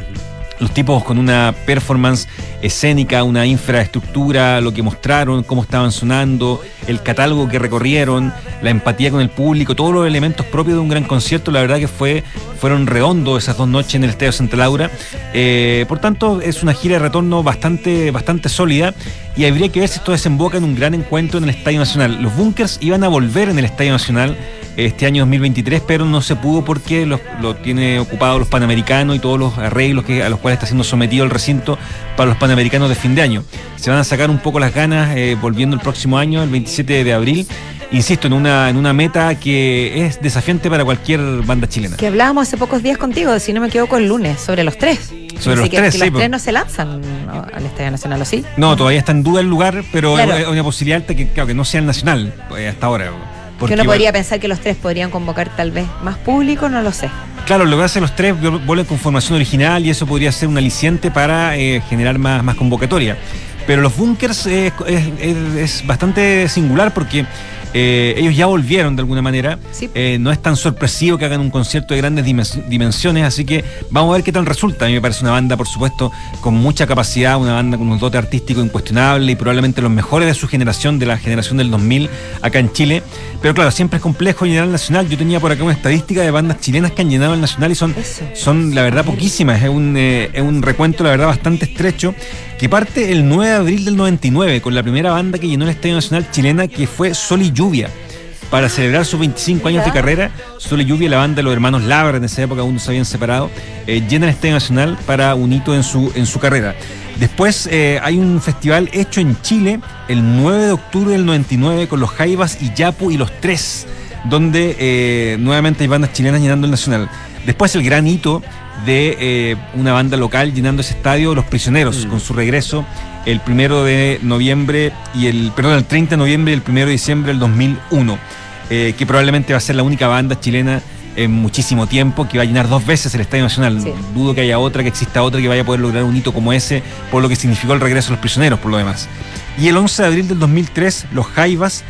Los tipos con una performance escénica, una infraestructura, lo que mostraron, cómo estaban sonando, el catálogo que recorrieron, la empatía con el público, todos los elementos propios de un gran concierto, la verdad que fue, fueron redondos esas dos noches en el Estadio Santa Laura. Eh, por tanto, es una gira de retorno bastante, bastante sólida y habría que ver si esto desemboca en un gran encuentro en el Estadio Nacional. Los bunkers iban a volver en el Estadio Nacional este año 2023, pero no se pudo porque los- lo tiene ocupado los panamericanos y todos los arreglos que, a los cuales está siendo sometido el recinto para los panamericanos de fin de año. Se van a sacar un poco las ganas eh, volviendo el próximo año, el 27 de abril. Insisto, en una, en una meta que es desafiante para cualquier banda chilena. Que hablábamos hace pocos días contigo, si no me equivoco, el lunes, sobre los tres. Sobre Así los que, tres, que sí, los po. tres no se lanzan al Estadio Nacional, ¿o sí? No, todavía está en duda el lugar, pero Claro. es una posibilidad alta que, claro, que no sea el nacional eh, hasta ahora. Que Porque uno igual- podría pensar que los tres podrían convocar tal vez más público, no lo sé. Claro, lo que hacen los tres vu- vuelven con formación original y eso podría ser un aliciente para eh, generar más, más convocatoria. Pero los bunkers eh, es, es- es bastante singular porque eh, ellos ya volvieron de alguna manera. Eh, no es tan sorpresivo que hagan un concierto de grandes dimens- dimensiones, así que vamos a ver qué tal resulta. A mí me parece una banda, por supuesto, con mucha capacidad, una banda con un dote artístico incuestionable y probablemente los mejores de su generación, de la generación del 2000 acá en Chile. Pero claro, siempre es complejo llenar el Nacional. Yo tenía por acá una estadística de bandas chilenas que han llenado el Nacional y son, son la verdad, poquísimas. Es un, eh, es un recuento, la verdad, bastante estrecho, que parte el 9 de abril del 99 con la primera banda que llenó el Estadio Nacional chilena, que fue Sol y Lluvia. Para celebrar sus 25 años de carrera, Sol y Lluvia, la banda de los hermanos Labra, en esa época aún no se habían separado, eh, llena el Estadio Nacional para un hito en su, en su carrera. Después eh, hay un festival hecho en Chile el 9 de octubre del 99 con los Jaivas y Yapu y los Tres, donde eh, nuevamente hay bandas chilenas llenando el Nacional. Después el gran hito de eh, una banda local llenando ese estadio, Los Prisioneros, con su regreso el primero de noviembre y el, perdón, el 30 de noviembre y el primero de diciembre del 2001, eh, que probablemente va a ser la única banda chilena en muchísimo tiempo que va a llenar dos veces el Estadio Nacional. Dudo que haya otra, que exista otra que vaya a poder lograr un hito como ese, por lo que significó el regreso de los prisioneros, por lo demás. Y el 11 de abril del 2003, los Jaivas,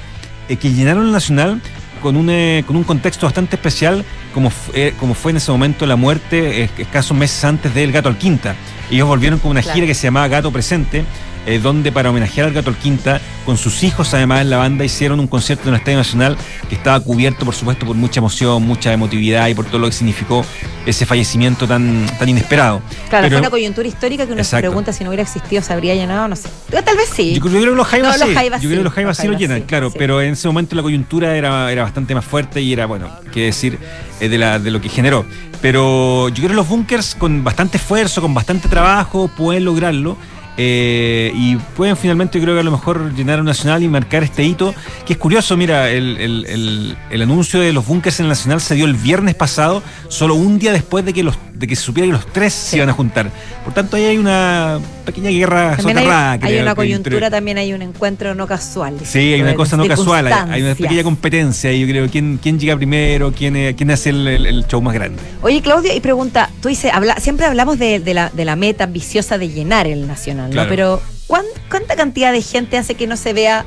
eh, que llenaron el Nacional con un, eh, con un contexto bastante especial, como, eh, como fue en ese momento la muerte, eh, escasos meses antes del Gato Alquinta. Ellos volvieron con una Claro. gira que se llamaba Gato Presente, eh, donde para homenajear al Gato Alquinta, con sus hijos además en la banda, hicieron un concierto en el Estadio Nacional que estaba cubierto, por supuesto, por mucha emoción, mucha emotividad y por todo lo que significó ese fallecimiento tan, tan inesperado. Claro, Pero- fue una coyuntura histórica que uno se Exacto. pregunta si no hubiera existido, se habría llenado, no sé. Tal vez sí. Yo, creo- yo creo que los Jaivas No, sí. yo creo que los Jaivas sí lo llenan, sí, claro. sí. Pero en ese momento la coyuntura era, era bastante más fuerte y era, bueno, qué decir eh, de, la, de lo que generó. Pero yo creo que los bunkers, con bastante esfuerzo, con bastante trabajo, pueden lograrlo. Eh, y pueden finalmente, creo que a lo mejor llenar un nacional y marcar este hito. Que es curioso, mira, el, el- el- el anuncio de los bunkers en el nacional se dio el viernes pasado, solo un día después de que, los, de que se supiera que los tres se iban a juntar. Por tanto, ahí hay una pequeña guerra También soterrada. hay creo, una coyuntura, entre- también hay un encuentro no casual. Sí, hay una cosa no casual, hay, hay una pequeña competencia y yo creo quién, quién llega primero, quién, eh, quién hace el, show más grande. Oye, Claudia, y pregunta, tú dices, habla, siempre hablamos de, de la, de la meta ambiciosa de llenar el Nacional, Claro. ¿no? Pero ¿cuán- ¿cuánta cantidad de gente hace que no se vea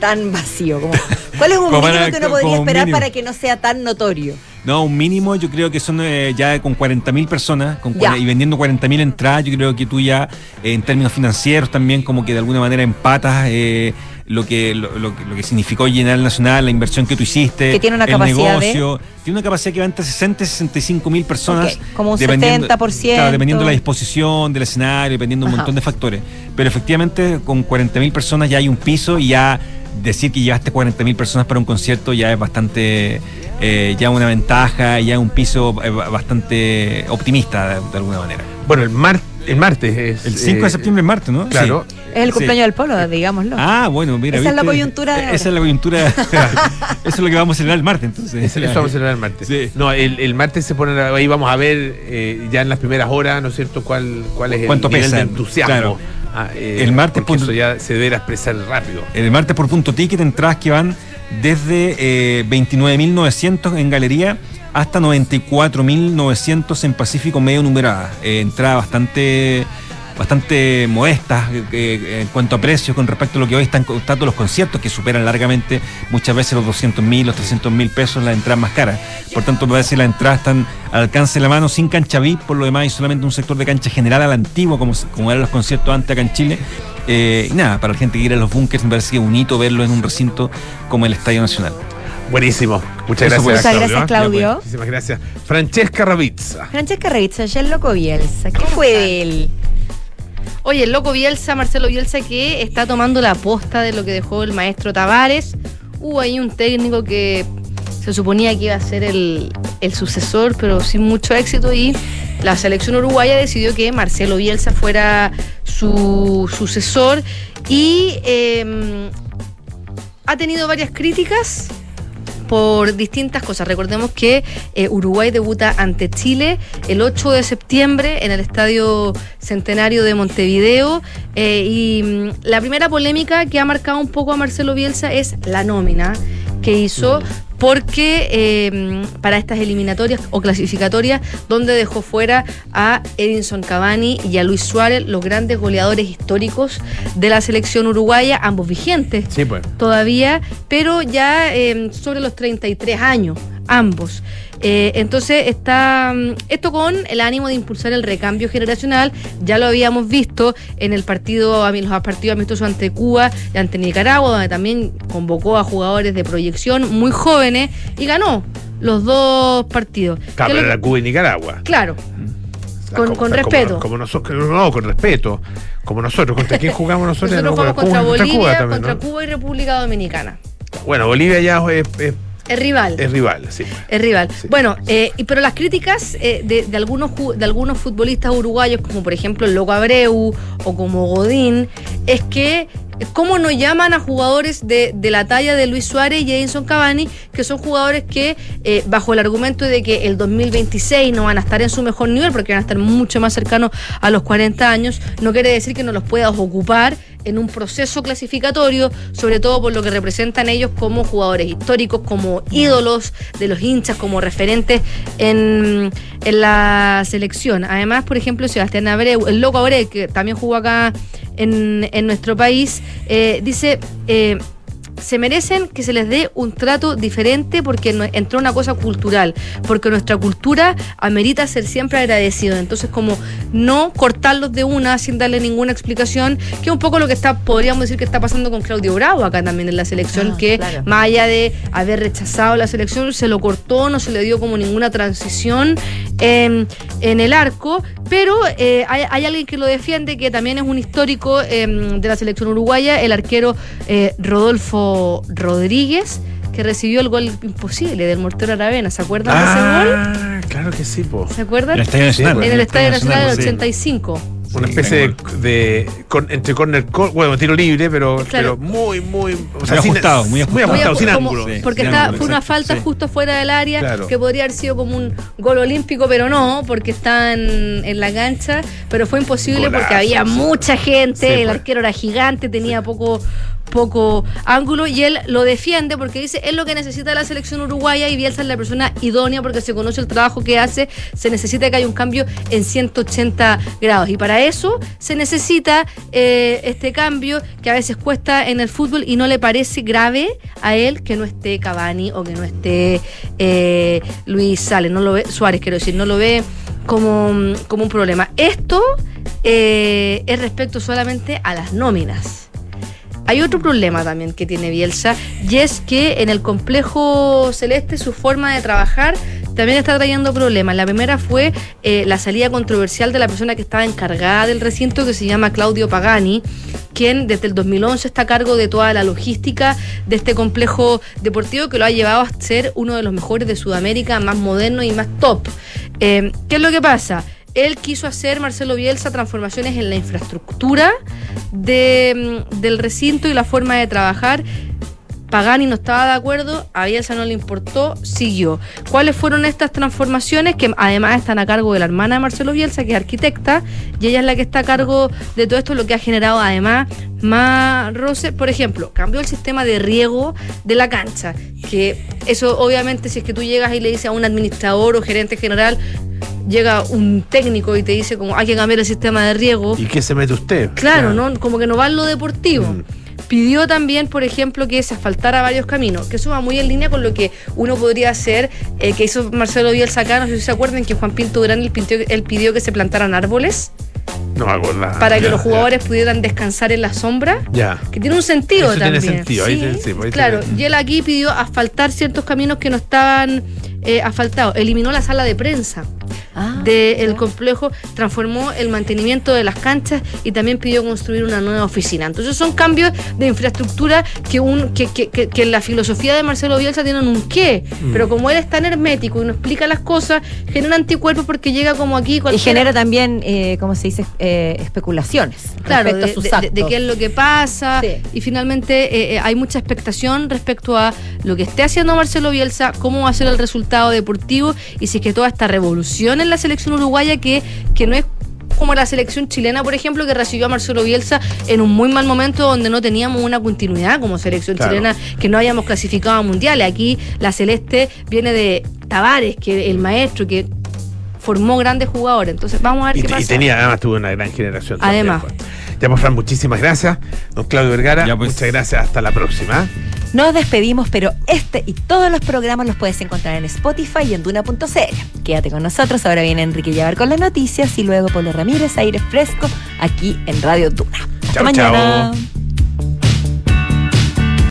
tan vacío? Como, ¿Cuál es un mínimo para- que uno podría esperar mínimo. para que no sea tan notorio? No, un mínimo yo creo que son eh, ya con 40.000 personas con y vendiendo 40.000 entradas, yo creo que tú ya eh, en términos financieros también como que de alguna manera empatas eh, lo que, lo, lo que, lo que significó llenar el Nacional, la inversión que tú hiciste, Que tiene una el capacidad de- negocio. Tiene una capacidad que va entre 60 y 65 mil personas. Como un dependiendo- 70%. Claro, dependiendo de la disposición del escenario, dependiendo de un Ajá. montón de factores. Pero efectivamente, con 40 mil personas ya hay un piso y ya decir que llevaste 40 mil personas para un concierto ya es bastante, eh, ya una ventaja, ya un piso eh, ba- bastante optimista de, de alguna manera. Bueno, el, mar, el martes es. El 5 de eh, septiembre es martes, ¿no? Claro. Sí. Es el Sí. cumpleaños del polo, digámoslo. Ah, bueno, mira. Esa es la coyuntura de Esa ahora. es la coyuntura. Eso es lo que vamos a celebrar el martes, entonces. Eso vamos a celebrar el martes. No, el, el martes se pone ahí vamos a ver eh, ya en las primeras horas, ¿no es cierto?, cuál, cuál es el ¿Cuánto nivel de entusiasmo. Claro. Ah, eh, El martes punto- eso ya se deberá expresar rápido. El martes por punto ticket, entradas que van desde eh, 29.900 en galería hasta 94.900 en Pacífico medio numerada. Eh, entradas bastante bastante modestas eh, eh, en cuanto a precios con respecto a lo que hoy están costando los conciertos que superan largamente muchas veces los 200 mil, los 300 mil pesos las entradas más caras. Por tanto, parece que las entradas están al alcance de la mano sin cancha VIP, por lo demás hay solamente un sector de cancha general a la antigua como, como eran los conciertos antes acá en Chile. Eh, y nada, para la gente que ir a los bunkers me parece que es bonito verlo en un recinto como el Estadio Nacional. Buenísimo. Muchas gracias. Muchas gracias, Claudio. Muchísimas gracias. Francesca Ravizza. Francesca Revizza, ya el loco Bielsa. ¿Qué fue de él? Oye, el loco Bielsa, Marcelo Bielsa, que está tomando la posta de lo que dejó el maestro Tavares. Hubo ahí un técnico que se suponía que iba a ser el, el sucesor, pero sin mucho éxito. Y la selección uruguaya decidió que Marcelo Bielsa fuera su sucesor. Y eh, ha tenido varias críticas por distintas cosas. Recordemos que eh, Uruguay debuta ante Chile el 8 de septiembre en el Estadio Centenario de Montevideo eh, y mm, la primera polémica que ha marcado un poco a Marcelo Bielsa es la nómina que hizo porque eh, para estas eliminatorias o clasificatorias donde dejó fuera a Edinson Cavani y a Luis Suárez, los grandes goleadores históricos de la selección uruguaya, ambos vigentes Sí, pues. todavía, pero ya eh, sobre los 33 años, ambos. Eh, entonces está mm, esto con el ánimo de impulsar el recambio generacional. Ya lo habíamos visto en el partido, los partidos amistosos ante Cuba y ante Nicaragua, donde también convocó a jugadores de proyección muy jóvenes y ganó los dos partidos. Claro, ¿Qué es lo era que- Cuba y Nicaragua. claro, sea, con- como- con respeto. Como, nosotros, no, con respeto. Como nosotros. ¿Contra quién jugamos nosotros? nosotros No, jugamos contra Cuba- Bolivia, Cuba también, contra ¿no? Cuba y República Dominicana. Bueno, Bolivia ya es, es- Es rival. es rival, sí. Es rival. Bueno, eh, y- pero las críticas eh, de, de algunos, de algunos futbolistas uruguayos, como por ejemplo el Loco Abreu o como Godín, es que eh, cómo no llaman a jugadores de, de la talla de Luis Suárez y Edinson Cavani, que son jugadores que, eh, bajo el argumento de que el 2026 no van a estar en su mejor nivel, porque van a estar mucho más cercanos a los 40 años, no quiere decir que no los puedas ocupar en un proceso clasificatorio, sobre todo por lo que representan ellos como jugadores históricos, como ídolos de los hinchas, como referentes en, en la selección. Además, por ejemplo, Sebastián Abreu, el loco Abreu, que también jugó acá en, en nuestro país, eh, dice... eh, se merecen que se les dé un trato diferente porque entró una cosa cultural, porque nuestra cultura amerita ser siempre agradecido. Entonces, como no cortarlos de una sin darle ninguna explicación, que es un poco lo que está, podríamos decir que está pasando con Claudio Bravo acá también en la selección, Ah, que claro. más allá de haber rechazado la selección, se lo cortó, no se le dio como ninguna transición en, en el arco, pero eh, hay, hay alguien que lo defiende, que también es un histórico eh, de la selección uruguaya, el arquero eh, Rodríguez, que recibió el gol imposible del Mortero Aravena. ¿Se acuerdan de ese gol? Ah, claro que sí, po. ¿Se acuerdan? En el Estadio Nacional. en el Estadio Nacional del sí. 85. Una especie de, de- con- entre corner, cor- bueno, tiro libre, pero, Claro. pero muy, muy, o Muy sin- ajustado, muy ajustado. muy ajustado, sin como- ángulo. Sí. porque sin está- ángulo, fue una falta sí. justo fuera del área Claro. que podría haber sido como un gol olímpico, pero no, porque está en, la cancha. Pero fue imposible Golazo, porque había sí. mucha gente, Sí, el pues. arquero era gigante, tenía poco poco ángulo y él lo defiende porque dice es lo que necesita la selección uruguaya y Bielsa es la persona idónea porque se conoce el trabajo que hace, se necesita que haya un cambio en 180 grados y para eso se necesita eh, este cambio que a veces cuesta en el fútbol y no le parece grave a él que no esté Cavani o que no esté eh, Luis Sales, no lo ve, Suárez quiero decir, no lo ve como, como un problema. Esto eh, es respecto solamente a las nóminas. Hay otro problema también que tiene Bielsa y es que en el complejo celeste su forma de trabajar también está trayendo problemas. La primera fue eh, la salida controversial de la persona que estaba encargada del recinto que se llama Claudio Pagani, quien desde el 2011 está a cargo de toda la logística de este complejo deportivo que lo ha llevado a ser uno de los mejores de Sudamérica, más moderno y más top. Eh, ¿Qué es lo que pasa? Él quiso hacer, Marcelo Bielsa, transformaciones en la infraestructura de, mm, del recinto y la forma de trabajar. Pagani no estaba de acuerdo, a Bielsa no le importó, siguió. ¿Cuáles fueron estas transformaciones? Que además están a cargo de la hermana de Marcelo Bielsa, que es arquitecta, y ella es la que está a cargo de todo esto, lo que ha generado además más roce. Por ejemplo, cambió el sistema de riego de la cancha, que eso obviamente si es que tú llegas y le dices a un administrador o gerente general, llega un técnico y te dice como hay que cambiar el sistema de riego. ¿Y qué se mete usted? Claro, ¿no? Como que no va en lo deportivo. Pidió también, por ejemplo, que se asfaltara varios caminos, que eso va muy en línea con lo que uno podría hacer, eh, que hizo Marcelo Bielsa acá, no sé si se acuerdan que Juan Pinto Durán él pidió, él pidió que se plantaran árboles No me acuerdo. para que Ya, los ya. jugadores pudieran descansar en la sombra. Ya. Que tiene un sentido Eso tiene también. sentido, ahí Sí, tiene- sí, ahí claro, tiene- y él aquí pidió asfaltar ciertos caminos que no estaban eh, asfaltados. Eliminó la sala de prensa del complejo, transformó el mantenimiento de las canchas y también pidió construir una nueva oficina. Entonces son cambios de infraestructura que, un, que, que, que- que en la filosofía de Marcelo Bielsa tienen un qué, Mm. pero como él es tan hermético y no explica las cosas, genera anticuerpos porque llega como aquí Y cualquiera- genera también, eh, ¿cómo se dice? Eh, especulaciones Claro, respecto de, a sus de- de- actos. de qué es lo que pasa. Y finalmente eh, eh, hay mucha expectación respecto a lo que esté haciendo Marcelo Bielsa, cómo va a ser el resultado deportivo y si es que toda esta revolución en la selección uruguaya que, que no es como la selección chilena, por ejemplo, que recibió a Marcelo Bielsa en un muy mal momento donde no teníamos una continuidad como selección Claro. chilena, que no habíamos clasificado a mundiales. Aquí la celeste viene de Tavares, que el maestro que formó grandes jugadores. Entonces vamos a ver Y, qué y pasa. tenía, además tuvo una gran generación. también, Además. pues. Ya, pues, Fran, muchísimas gracias. Don Claudio Vergara, muchas gracias. Hasta la próxima. Nos despedimos, pero este y todos los programas los puedes encontrar en Spotify y en Duna.cl. Quédate con nosotros, ahora viene Enrique Llevar con las noticias y luego Polo Ramírez, aire fresco, aquí en Radio Duna. Hasta Chao, mañana. chao.